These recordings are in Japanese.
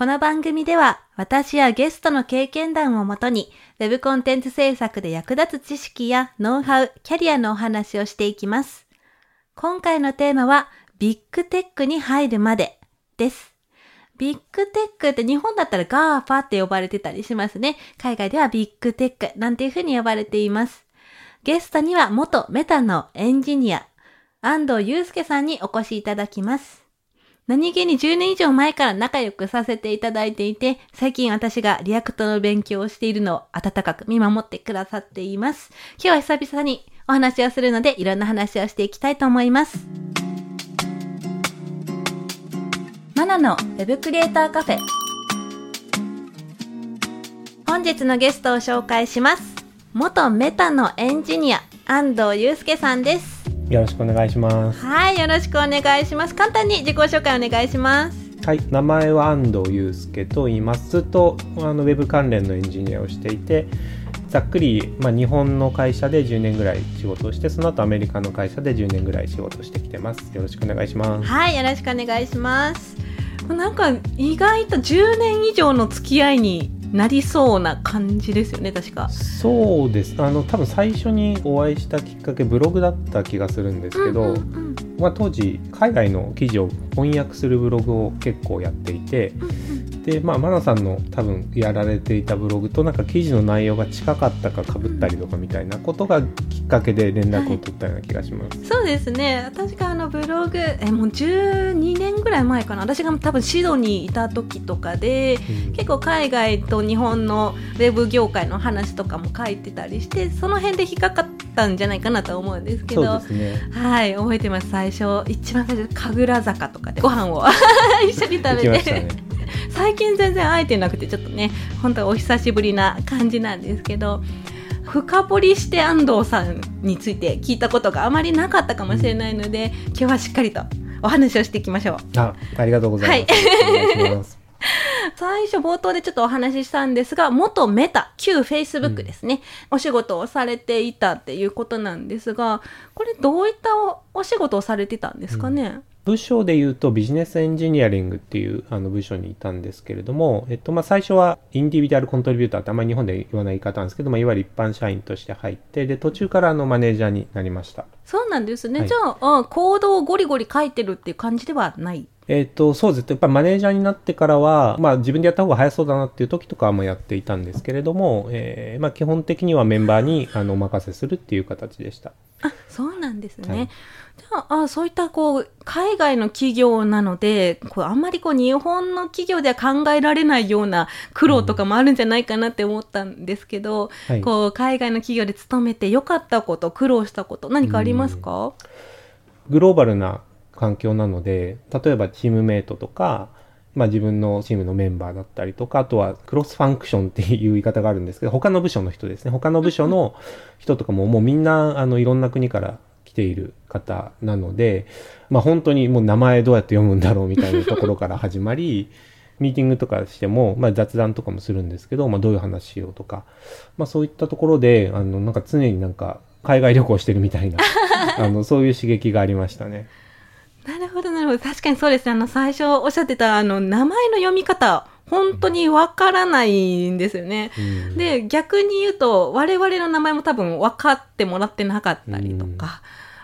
この番組では私やゲストの経験談をもとにウェブコンテンツ制作で役立つ知識やノウハウ、キャリアのお話をしていきます。今回のテーマはビッグテックに入るまでです。ビッグテックって日本だったら GAFA って呼ばれてたりしますね。海外ではビッグテックなんていうふうに呼ばれています。ゲストには元 Meta のエンジニア、安藤祐介さんにお越しいただきます。何気に10年以上前から仲良くさせていただいていて、最近私が React の勉強をしているのを温かく見守ってくださっています。今日は久々にお話をするので、いろんな話をしていきたいと思います。マナのウェブクリエイターカフェ。本日のゲストを紹介します。元メタのエンジニア、安藤祐介さんです。よろしくお願いします。はい、よろしくお願いします。簡単に自己紹介お願いします。はい、名前は安藤祐介と言います。ずっとあのウェブ関連のエンジニアをしていて、ざっくり、まあ、日本の会社で10年ぐらい仕事をして、その後アメリカの会社で10年ぐらい仕事をしてきてます。よろしくお願いします。はい、よろしくお願いします。なんか意外と10年以上の付き合いになりそうな感じですよね、確か。そうです。あの多分最初にお会いしたきっかけブログだった気がするんですけど、うんうんうんまあ、当時海外の記事を翻訳するブログを結構やっていて、でまあマナさんの多分やられていたブログとなんか記事の内容が近かったか被ったりとかみたいなことがきっかけで連絡を取ったような気がします。そうですね。私があのブログえもう12年ぐらい前かな。私が多分シドにいた時とかでうん。結構海外と日本のウェブ業界の話とかも書いてたりしてその辺で引っかかったんじゃないかなと思うんですけそうどですね。はい覚えてます。最初一番最初神楽坂とかでご飯を 一緒に食べて、ね。最近全然会えてなくてちょっとね本当お久しぶりな感じなんですけど深掘りして安藤さんについて聞いたことがあまりなかったかもしれないので今日はしっかりとお話をしていきましょう。あ、ありがとうございます。最初冒頭でちょっとお話ししたんですが元メタ旧フェイスブックですね、お仕事をされていたっていうことなんですがこれどういったおお仕事をされてたんですかね、部署で言うとビジネスエンジニアリングっていうあの部署にいたんですけれども、えっとまあ、最初はインディビデュアルコントリビューターってあんまり日本で言わない言い方なんですけど、まあ、いわゆる一般社員として入ってで途中からあのマネージャーになりました。そうなんですね、はい。じゃああコードをゴリゴリ書いてるっていう感じではない？えっとそうです。やっぱりマネージャーになってからは、まあ、自分でやった方が早そうだなっていう時とかはもうやっていたんですけれども、えーまあ、基本的にはメンバーにあのお任せするっていう形でした。あそうなんですね。はい。じゃああそういったこう海外の企業なのでこうあんまりこう日本の企業では考えられないような苦労とかもあるんじゃないかなって思ったんですけど、はい。こう海外の企業で勤めてよかったこと苦労したこと何かありますか、グローバルな環境なので例えばチームメイトとか、まあ、自分のチームのメンバーだったりとかあとはクロスファンクションっていう言い方があるんですけど他の部署の人ですね他の部署の人とかももうみんなあのいろんな国から来ている方なので、まあ、本当にもう名前どうやって読むんだろうみたいなところから始まり ミーティングとかしても、まあ、雑談とかもするんですけど、まあ、どういう話しようとか、まあ、そういったところであのなんか常になんか海外旅行してるみたいな あのそういう刺激がありましたね。なるほどなるほど。確かにそうですね。あの最初おっしゃってたあの名前の読み方本当にわからないんですよね。うん。で逆に言うと我々の名前も多分分かってもらってなかったりとか、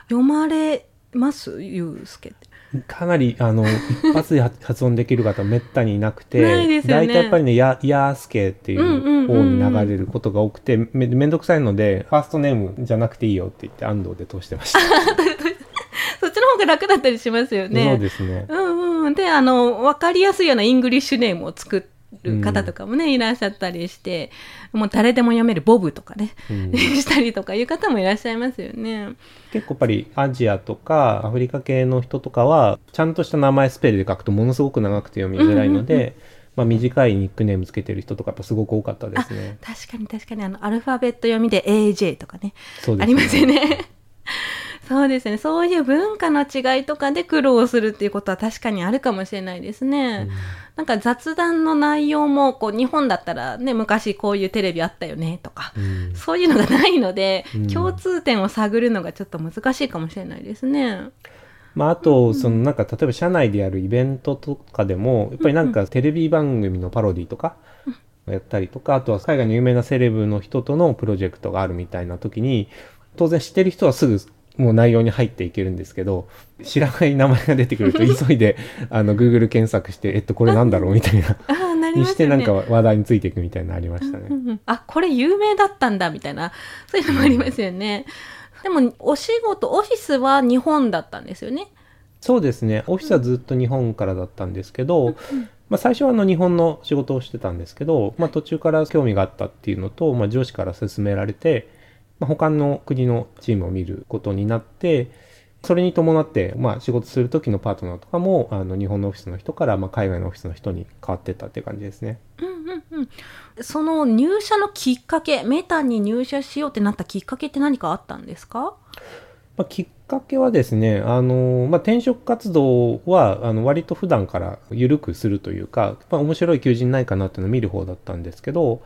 読まれます？ゆうすけって。かなりあの一発で発音できる方めったにいなくてないですよね。大体やっぱりねややーすけっていうんうんうんううん。方に流れることが多くてめめんどくさいのでファーストネームじゃなくていいよって言って安藤で通してました、方が楽だったりしますよね。そうですねうんうん。で、あの、わかりやすいような English name を作る方とかもね、いらっしゃったりして、もう誰でも読めるボブとかね、うん したりとかいう方もいらっしゃいますよね。結構やっぱりアジアとかアフリカ系の人とかはちゃんとした名前スペルで書くとものすごく長くて読みづらいので、まあ、短いニックネームつけてる人とかやっぱすごく多かったですね。確かに確かにあのアルファベット読みで AJ とかねねありますよね。そうですね。そういう文化の違いとかで苦労するっていうことは確かにあるかもしれないですね。なんか雑談の内容も、こう、日本だったらね、昔こういうテレビあったよね、とか、うんそういうのがないので、うん共通点を探るのがちょっと難しいかもしれないですね。まあ、あと、そのなんか、例えば社内でやるイベントとかでも、やっぱりなんかテレビ番組のパロディとか、やったりとか、あとは海外の有名なセレブの人とのプロジェクトがあるみたいな時に、当然知ってる人はすぐもう内容に入っていけるんですけど、知らない名前が出てくると 急いで、あの、Google 検索して、えっと、これなんだろう？みたいな、ああ、なりにまね。してなんか話題についていくみたいなのありましたね。うんうんあ、これ有名だったんだ、みたいな、そういうのもありますよね。でも、お仕事、オフィスは日本だったんですよね。そうですね。オフィスはずっと日本からだったんですけど、まあ最初はあの日本の仕事をしてたんですけど、まあ途中から興味があったっていうのと、まあ上司から勧められて、まあ他の国のチームを見ることになって、それに伴って、まあ仕事する時のパートナーとかも、あの日本のオフィスの人から、まあ海外のオフィスの人に変わってったっていう感じですね。その入社のきっかけ、メタに入社しようってなったきっかけって何かあったんですか？まあ、きっかけはですね、あの、まあ、転職活動は、あの、割と普段から緩くするというか、まあ、面白い求人ないかなっていうのを見る方だったんですけど、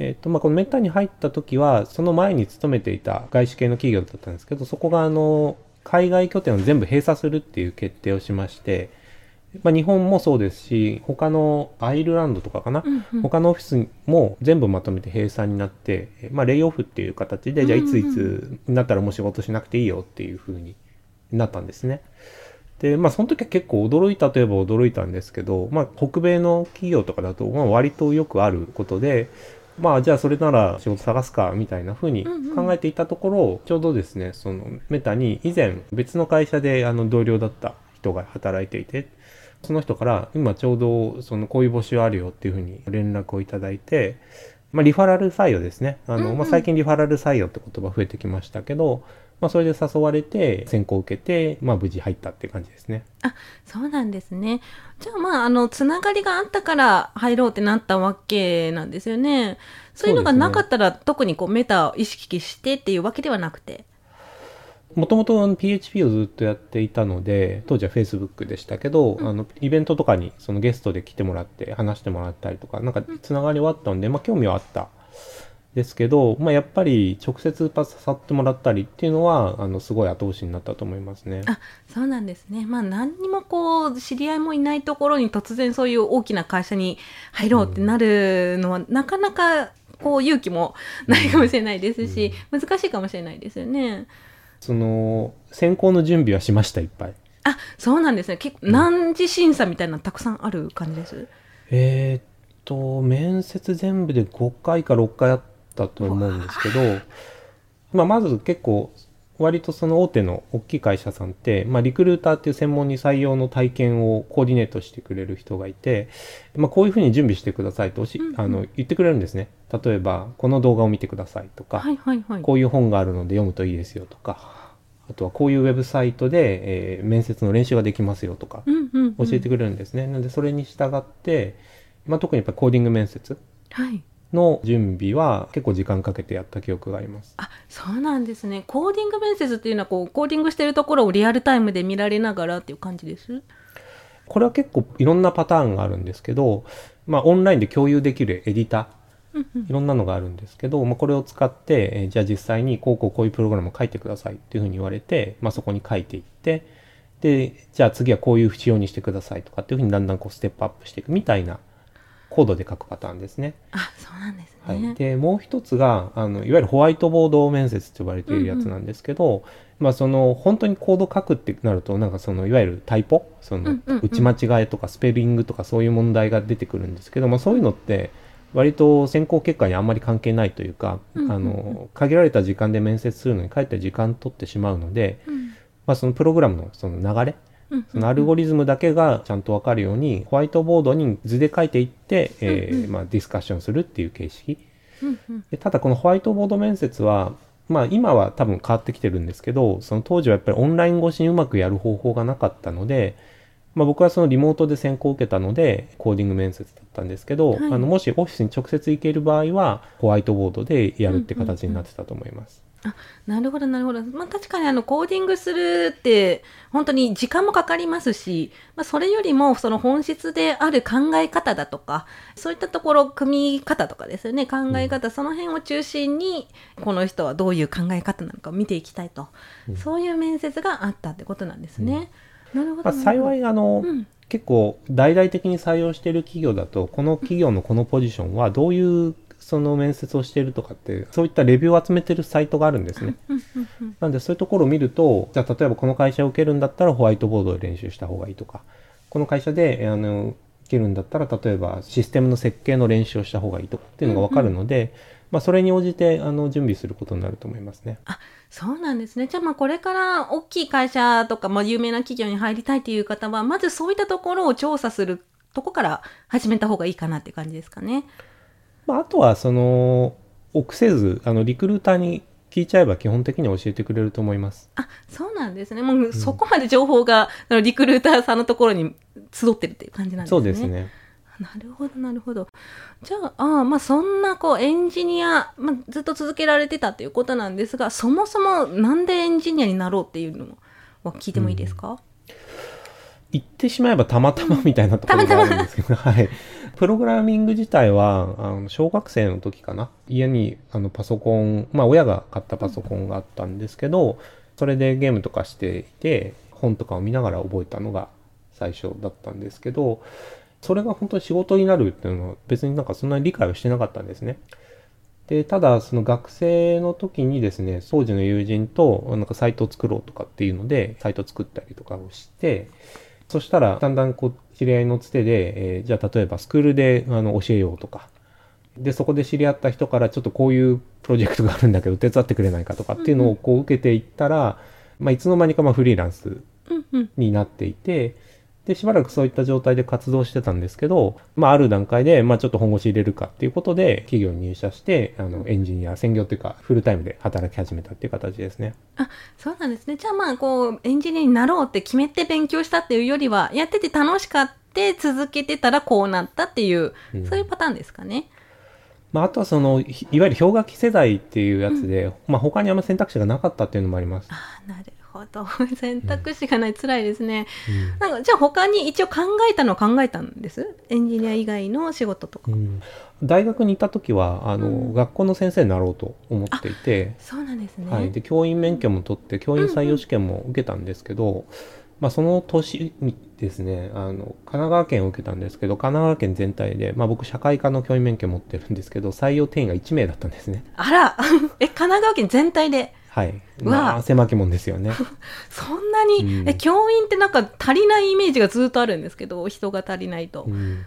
えっ、と、まあ、このメタに入った時は、その前に勤めていた外資系の企業だったんですけど、そこが、あの、海外拠点を全部閉鎖するっていう決定をしまして、まあ、日本もそうですし、他のアイルランドとかかな、うんうん他のオフィスも全部まとめて閉鎖になって、えまあ、レイオフっていう形で、じゃあいついつになったらもう仕事しなくていいよっていう風になったんですね。で、まあ、その時は結構驚いたといえば驚いたんですけど、まあ、北米の企業とかだと、まあ、割とよくあることで、まあ、じゃあそれなら仕事探すか、みたいな風に考えていたところ、ちょうどですね、そのメタに以前別の会社であの同僚だった人が働いていて、その人から今ちょうどそのこういう募集あるよっていうふうに連絡をいただいて、まあ、リファラル採用ですね。あの、まあ、最近リファラル採用って言葉増えてきましたけど、まあ、それで誘われて選考を受けて、まあ、無事入ったって感じですね。あ、そうなんですね。じゃあまあ、あの、つながりがあったから入ろうってなったわけなんですよね。そういうのがなかったら、特にこうメタを意識してっていうわけではなくて。もともと PHP をずっとやっていたので、当時は Facebook でしたけど、あの、イベントとかにそのゲストで来てもらって話してもらったりとか、なんかつながりはあったので、まあ興味はあった。ですけど、まあやっぱり直接パスさってもらったりっていうのは、あの、すごい後押しになったと思いますね。あ、そうなんですね。まあ何にもこう、知り合いもいないところに突然そういう大きな会社に入ろうってなるのは、なかなかこう勇気もないかもしれないですし、難しいかもしれないですよね。その、選考の準備はしました、いっぱい。あ、そうなんですね。結構何次審査みたいなのたくさんある感じです？えーっと、面接全部で5回か6回あったと思うんですけど、まあ、まず結構、割とその大手の大きい会社さんって、まあ、リクルーターっていう専門に採用の体験をコーディネートしてくれる人がいて、まあ、こういうふうに準備してくださいとおし、あの言ってくれるんですね。例えば、この動画を見てくださいとか、はいはいはい。こういう本があるので読むといいですよとか、あとはこういうウェブサイトで、えー面接の練習ができますよとか、うんうん、うん。教えてくれるんですね。なので、それに従って、まあ、特にやっぱりコーディング面接はい。の準備は結構時間かけてやった記憶があります。あ、そうなんですね。コーディング面接っていうのはこう、コーディングしてるところをリアルタイムで見られながらっていう感じです？これは結構いろんなパターンがあるんですけど、まあ、オンラインで共有できるエディター、いろんなのがあるんですけど、まあ、これを使って、えーじゃあ実際にこうこうこういうプログラムを書いてくださいっていうふうに言われて、まあ、そこに書いていって、で、じゃあ次はこういう仕様にしてくださいとかっていうふうにだんだんこうステップアップしていくみたいなコードで書くパターンですね。あ、そうなんですはい、ね。でもう一つがあのいわゆるホワイトボード面接と呼ばれているやつなんですけど、まあその本当にコード書くってなるとなんかそのいわゆるタイポ？そのうんうんうん。打ち間違えとかスペリングとかそういう問題が出てくるんですけど、まあ、そういうのって割と選考結果にあんまり関係ないというか、うんうん。うんあの限られた時間で面接するのにかえって時間取ってしまうので、うん。まあ、そのプログラムのその流れうんそのアルゴリズムだけがちゃんとわかるように、ホワイトボードに図で書いていって、えーまあ、ディスカッションするっていう形式。でただこのホワイトボード面接は、まあ今は多分変わってきてるんですけど、その当時はやっぱりオンライン越しにうまくやる方法がなかったので、まあ、僕はそのリモートで選考を受けたのでコーディング面接だったんですけど、はいあのもしオフィスに直接行ける場合はホワイトボードでやるって形になってたと思います。あなるほどなるほど、まあ、確かにあのコーディングするって本当に時間もかかりますし、まあ、それよりもその本質である考え方だとかそういったところ組み方とかですよね。考え方、その辺を中心にこの人はどういう考え方なのかを見ていきたいと、うん。そういう面接があったってことなんですね。なるほどまあ、幸い、いあの、うん。結構大々的に採用している企業だとこの企業のこのポジションはどういうその面接をしているとかってそういったレビューを集めてるサイトがあるんですね。なんでそういうところを見るとじゃあ例えばこの会社を受けるんだったらホワイトボードで練習した方がいいとかこの会社であの受けるんだったら例えばシステムの設計の練習をした方がいいとかっていうのが分かるので、まあ、それに応じてあの準備することになると思いますね。そうなんですね。じゃあまあこれから大きい会社とか、まあ、有名な企業に入りたいという方は、まずそういったところを調査するとこから始めた方がいいかなって感じですかね。まあ、あとはその臆せずあのリクルーターに聞いちゃえば基本的には教えてくれると思います。あ、そうなんですね。もうそこまで情報が、あのリクルーターさんのところに集ってるっていう感じなんですね。そうです。ね。なるほど、なるほど。じゃあ、ああまあそんなこうエンジニア、まあ、ずっと続けられてたっていうことなんですが、そもそもなんでエンジニアになろうっていうのを聞いてもいいですか、言ってしまえばたまたまみたいなところがあるんですけど、はい。プログラミング自体は、あの小学生の時かな？家にあのパソコン、まあ親が買ったパソコンがあったんですけど、それでゲームとかしていて、本とかを見ながら覚えたのが最初だったんですけど、それが本当に仕事になるっていうのは別になんかそんなに理解をしてなかったんですね。で、ただその学生の時にですね、当時の友人となんかサイトを作ろうとかっていうので、サイトを作ったりとかをして、そしたらだんだんこう知り合いのつてで、えーじゃあ例えばスクールであの教えようとか、で、そこで知り合った人からちょっとこういうプロジェクトがあるんだけど手伝ってくれないかとかっていうのをこう受けていったら、まあいつの間にかまあフリーランス。になっていて、で、しばらくそういった状態で活動してたんですけど、まあ、ある段階で、まあ、ちょっと本腰入れるかっていうことで、企業に入社して、あの、エンジニア、専業というか、フルタイムで働き始めたっていう形ですね。あそうなんですね。じゃあまあこうエンジニアになろうって決めて勉強したっていうよりはやってて楽しかって続けてたらこうなったっていう、うんそういうパターンですかね。まあ、あとはその、いいわゆる氷河期世代っていうやつで、まあ、他にあんま選択肢がなかったっていうのもあります。あなるほど 選択肢がない、辛いですね。うんなんかじゃあ他に一応考えたのは考えたんです？エンジニア以外の仕事とか。うん大学にいた時は、あの、うん学校の先生になろうと思っていて、そうなんですね。はい。で、教員免許も取って、教員採用試験も受けたんですけど、まあ、その年にですね、あの、神奈川県を受けたんですけど、神奈川県全体で、まあ、僕、社会科の教員免許持ってるんですけど、採用定員が1名だったんですね。あら え神奈川県全体で？はい。まあ、狭きもんですよね。そんなに、うんえ教員ってなんか足りないイメージがずっとあるんですけど人が足りないと。うん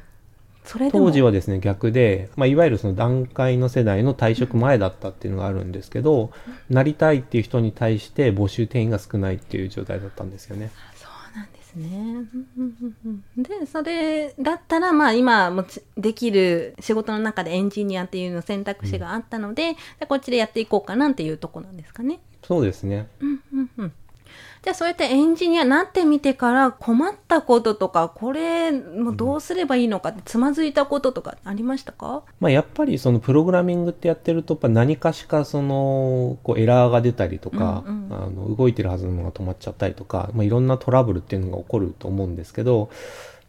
当時はですね、逆で、まあ、いわゆるその段階の世代の退職前だったっていうのがあるんですけど、なりたいっていう人に対して募集定員が少ないっていう状態だったんですよね。ですね。うんうんうんうんで、それだったら、まあ今もちできる仕事の中でエンジニアっていうの選択肢があったので、でこっちでやっていこうかなっていうとこなんですかね。そうですね。うんうんうん。じゃあそうやってエンジニアになってみてから困ったこととか、これもうどうすればいいのかってつまずいたこととかありましたか？まあ、やっぱりそのプログラミングってやってるとやっぱ何かしかそのこうエラーが出たりとか、うんうんあの動いてるはずのものが止まっちゃったりとか、まあ、いろんなトラブルっていうのが起こると思うんですけど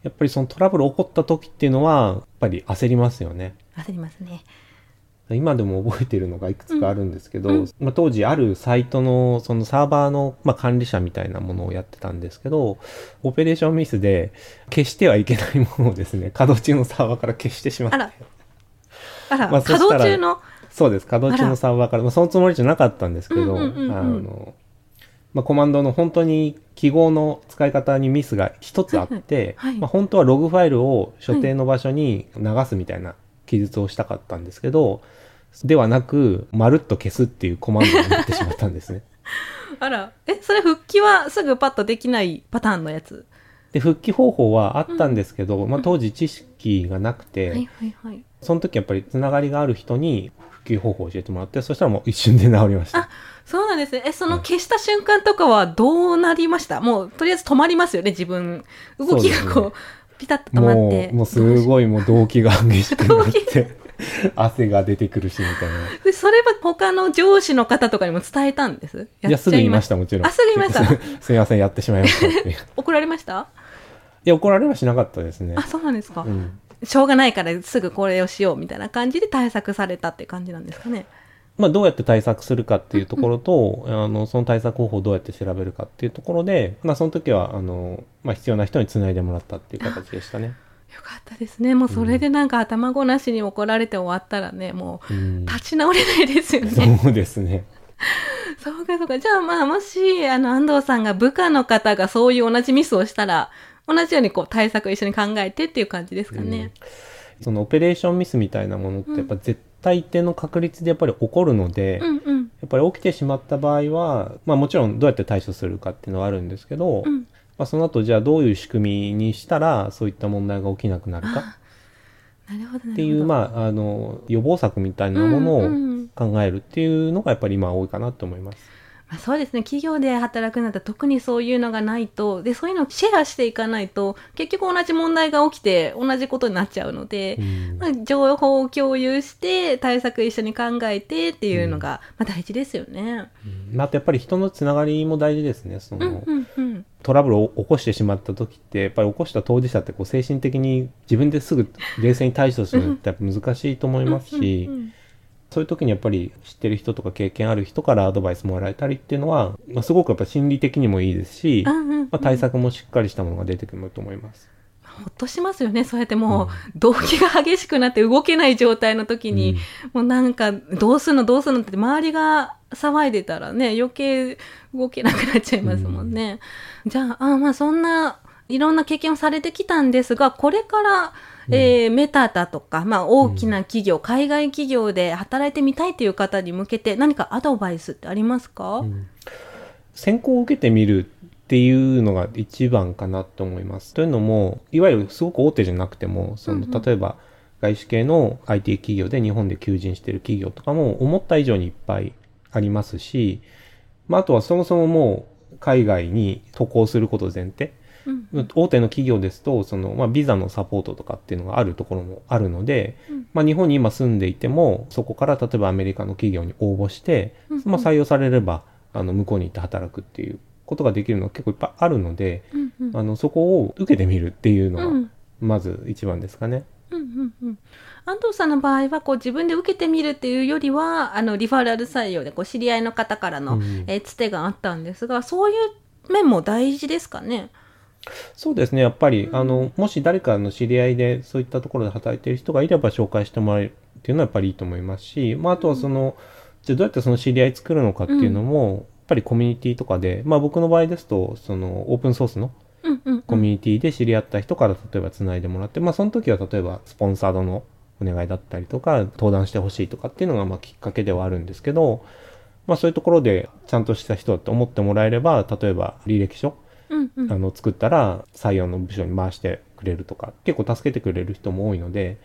やっぱりそのトラブル起こった時っていうのはやっぱり焦りますよね。焦りますね。今でも覚えているのがいくつかあるんですけど、うん。うんまあ、当時あるサイトのそのサーバーの、まあ、管理者みたいなものをやってたんですけどオペレーションミスで消してはいけないものをですね 稼働中のサーバーから消してしまって。あら。あら、まあそ稼働中の、そうです。稼働中のサーバーから、まあ、そのつもりじゃなかったんですけど、あの、まあ、コマンドの本当に記号の使い方にミスが一つあって、はいはいまあ、本当はログファイルを所定の場所に流すみたいな記述をしたかったんですけど、ではなく、まるっと消すっていうコマンドになってしまったんですね。あら、え、それ復帰はすぐパッとできないパターンのやつ？で復帰方法はあったんですけど、まあ、当時知識がなくて、はいはいはい。その時やっぱりつながりがある人に復帰方法を教えてもらってそしたらもう一瞬で治りましたあそうなんですね。え、その消した瞬間とかはどうなりました？もう、とりあえず止まりますよね、自分。動きがこう、ピタッと止まっもて。うもうすごいもう動悸が激しくなっ動て汗が出てくるしみたいな。でそれは他の上司の方とかにも伝えたんです？いやすぐ言いましたもちろん。あすぐ言いました。すみ ませんやってしまいましたって。い怒られました？や怒られはしなかったですね。あ、そうなんですか。うん。しょうがないからすぐこれをしようみたいな感じで対策されたって感じなんですかね。まあ、どうやって対策するかっていうところと、あの、その対策方法をどうやって調べるかっていうところで、まあ、その時は、あの、まあ、必要な人につないでもらったっていう形でしたね。よかったですね。もうそれでなんか頭ごなしに怒られて終わったらね、もううん立ち直れないですよね。そうですね。そうかそうか。じゃあまあもし、あの安藤さんが部下の方がそういう同じミスをしたら、同じようにこう対策を一緒に考えてっていう感じですかね。そのオペレーションミスみたいなものって、やっぱ絶対一定の確率でやっぱり起こるので、うんうん。やっぱり起きてしまった場合は、まあもちろんどうやって対処するかっていうのはあるんですけど、うんまあその後じゃあどういう仕組みにしたらそういった問題が起きなくなるか。っていう、まあ、あの、予防策みたいなものを考えるっていうのがやっぱり今多いかなと思います。まあ、そうですね。企業で働くんだったら特にそういうのがないとでそういうのをシェアしていかないと結局同じ問題が起きて同じことになっちゃうので、うん。まあ、情報を共有して対策一緒に考えてっていうのが、まあ、大事ですよね。まああとやっぱり人のつながりも大事ですね。そうんの、うんうん。トラブルを起こしてしまった時って、やっぱり起こした当事者ってこう精神的に自分ですぐ冷静に対処するのってやっぱ難しいと思いますし、うんうんそういう時にやっぱり知ってる人とか経験ある人からアドバイスもらえたりっていうのは、まあ、すごくやっぱ心理的にもいいですし、うんうんうんまあ、対策もしっかりしたものが出てくると思います。ほっとしますよねそうやってもう、動機が激しくなって動けない状態の時に、もうなんかどうすんのどうすんのって周りが騒いでたらね余計動けなくなっちゃいますもんね。じゃああまあそんないろんな経験をされてきたんですがこれから、えーメタだとか、まあ、大きな企業、海外企業で働いてみたいという方に向けて何かアドバイスってありますか、うん選考を受けてみるっていうのが一番かなと思います。というのも、いわゆるすごく大手じゃなくても、その、うんうん例えば、外資系の IT 企業で日本で求人してる企業とかも思った以上にいっぱいありますし、まあ、あとはそもそももう海外に渡航すること前提。うん。大手の企業ですと、その、まあ、ビザのサポートとかっていうのがあるところもあるので、うん。まあ、日本に今住んでいても、そこから例えばアメリカの企業に応募して、うん。まあ、採用されれば、あの、向こうに行って働くっていうことができるのが結構いっぱいあるので、うんうん。あの、そこを受けてみるっていうのがうん、まず一番ですかね。うんうんうん。安藤さんの場合はこう自分で受けてみるっていうよりはあのリファラル採用でこう知り合いの方からの、うん。えーつてがあったんですがそういう面も大事ですかね？そうですね。やっぱり、あの、もし誰かの知り合いでそういったところで働いている人がいれば紹介してもらえるっていうのはやっぱりいいと思いますし、まあ、あとはその、じゃあどうやってその知り合い作るのかっていうのも、やっぱりコミュニティとかで、まあ僕の場合ですと、そのオープンソースのうんうんうん。コミュニティで知り合った人から例えば繋いでもらって、まあその時は例えばスポンサードのお願いだったりとか、登壇してほしいとかっていうのがまあきっかけではあるんですけど、まあそういうところでちゃんとした人だと思ってもらえれば、例えば履歴書うんうんあの作ったら採用の部署に回してくれるとか結構助けてくれる人も多いので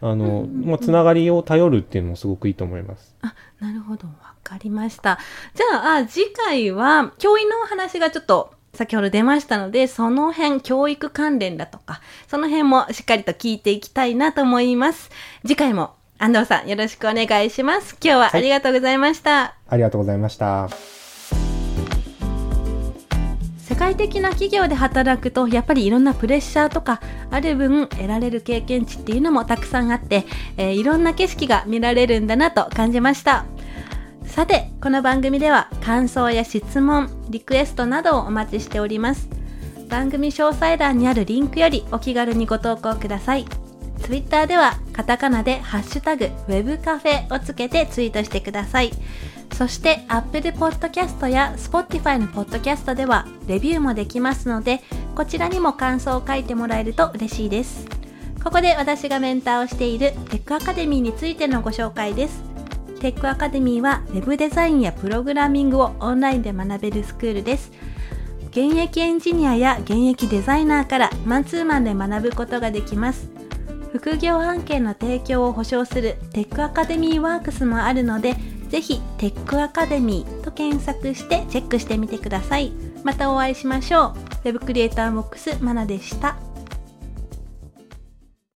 あの、まあ、つながりを頼るっていうのもすごくいいと思います。あなるほどわかりました。じゃああ次回は教員のお話がちょっと先ほど出ましたのでその辺教育関連だとかその辺もしっかりと聞いていきたいなと思います。次回も安藤さんよろしくお願いします。今日はありがとうございました。ありがとうございました。世界的な企業で働くとやっぱりいろんなプレッシャーとかある分得られる経験値っていうのもたくさんあって、えーいろんな景色が見られるんだなと感じました。さてこの番組では感想や質問リクエストなどをお待ちしております。番組詳細欄にあるリンクよりお気軽にご投稿ください。Twitter ではカタカナでハッシュタグウェブカフェをつけてツイートしてください。そして Apple Podcast や Spotify の Podcast ではレビューもできますのでこちらにも感想を書いてもらえると嬉しいです。ここで私がメンターをしているテックアカデミーについてのご紹介です。テックアカデミーは Web デザインやプログラミングをオンラインで学べるスクールです。現役エンジニアや現役デザイナーからマンツーマンで学ぶことができます。副業案件の提供を保証するテックアカデミーワークスもあるので、ぜひテックアカデミーと検索してチェックしてみてください。またお会いしましょう。Web クリエイターボックスマナでした。